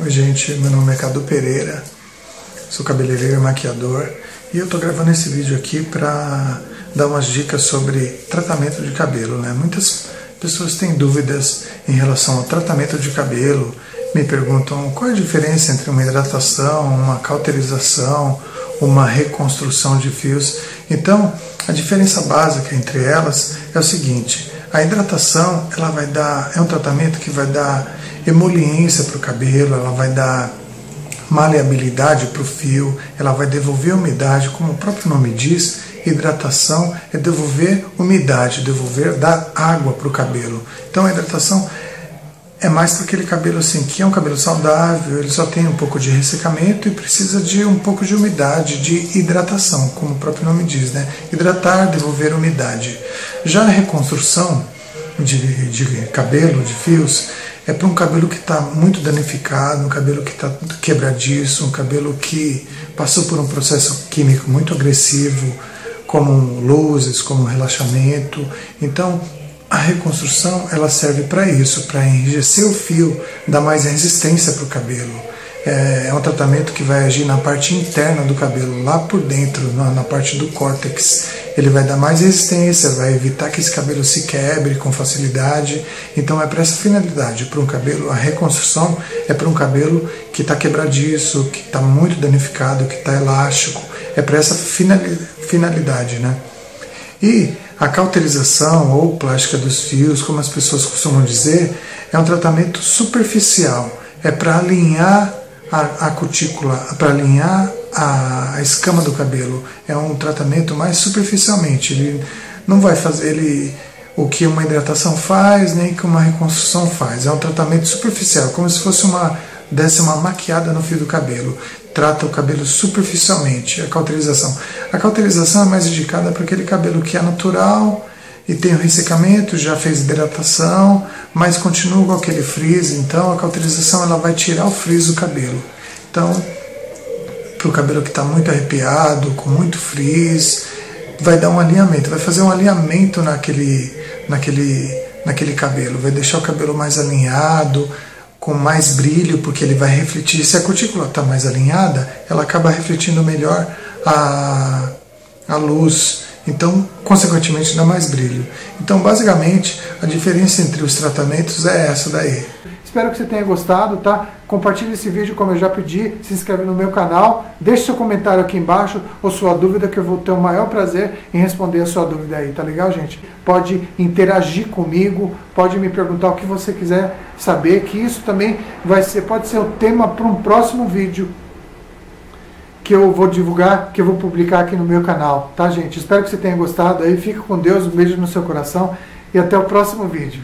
Oi gente, meu nome é Cadu Pereira, sou cabeleireiro e maquiador e eu estou gravando esse vídeo aqui para dar umas dicas sobre tratamento de cabelo. Né? Muitas pessoas têm dúvidas em relação ao tratamento de cabelo, me perguntam qual é a diferença entre uma hidratação, uma cauterização, uma reconstrução de fios. Então, a diferença básica entre elas é o seguinte: a hidratação ela vai dar é um tratamento que vai dar emoliência para o cabelo, ela vai dar maleabilidade para o fio, ela vai devolver umidade, como o próprio nome diz, hidratação é devolver umidade, devolver, dar água para o cabelo. Então a hidratação é mais para aquele cabelo assim, que é um cabelo saudável, ele só tem um pouco de ressecamento e precisa de um pouco de umidade, de hidratação, como o próprio nome diz, né? Hidratar, devolver umidade. Já a reconstrução de, de cabelo, de fios, é para um cabelo que está muito danificado, um cabelo que está quebradiço, um cabelo que passou por um processo químico muito agressivo, como luzes, como relaxamento. Então, a reconstrução ela serve para isso, para enrijecer o fio, dar mais resistência para o cabelo. É, é, um tratamento que vai agir na parte interna do cabelo, lá por dentro, na, na parte do córtex. Ele vai dar mais resistência, vai evitar que esse cabelo se quebre com facilidade. Então é para essa finalidade, para um cabelo, a reconstrução é para um cabelo que está quebradiço, que está muito danificado, que está elástico. É para essa finalidade, né? E a cauterização ou plástica dos fios, como as pessoas costumam dizer, é um tratamento superficial. É para alinhar a, a cutícula para alinhar a, a, escama do cabelo. É um tratamento mais superficialmente. Ele não vai fazer ele o que uma hidratação faz, nem que uma reconstrução faz. É um tratamento superficial, como se fosse uma desse uma maquiada no fio do cabelo. Trata o cabelo superficialmente, a cauterização. A cauterização é mais indicada para aquele cabelo que é natural, e tem o ressecamento, já fez hidratação, mas continua com aquele frizz, então a cauterização ela vai tirar o frizz do cabelo. Então, para o cabelo que está muito arrepiado, com muito frizz, vai dar um alinhamento, vai fazer um alinhamento naquele, naquele, naquele cabelo, vai deixar o cabelo mais alinhado, com mais brilho, porque ele vai refletir. Se a cutícula está mais alinhada, ela acaba refletindo melhor a, a luz então, consequentemente, dá mais brilho. Então, basicamente, a diferença entre os tratamentos é essa daí. Espero que você tenha gostado, tá? Compartilhe esse vídeo como eu já pedi, se inscreve no meu canal, deixe seu comentário aqui embaixo ou sua dúvida que eu vou ter o maior prazer em responder a sua dúvida aí, tá legal, gente? Pode interagir comigo, pode me perguntar o que você quiser saber, que isso também vai ser, pode ser o tema para um próximo vídeo que eu vou divulgar, que eu vou publicar aqui no meu canal, tá gente? Espero que você tenha gostado aí, fique com Deus, um beijo no seu coração e até o próximo vídeo.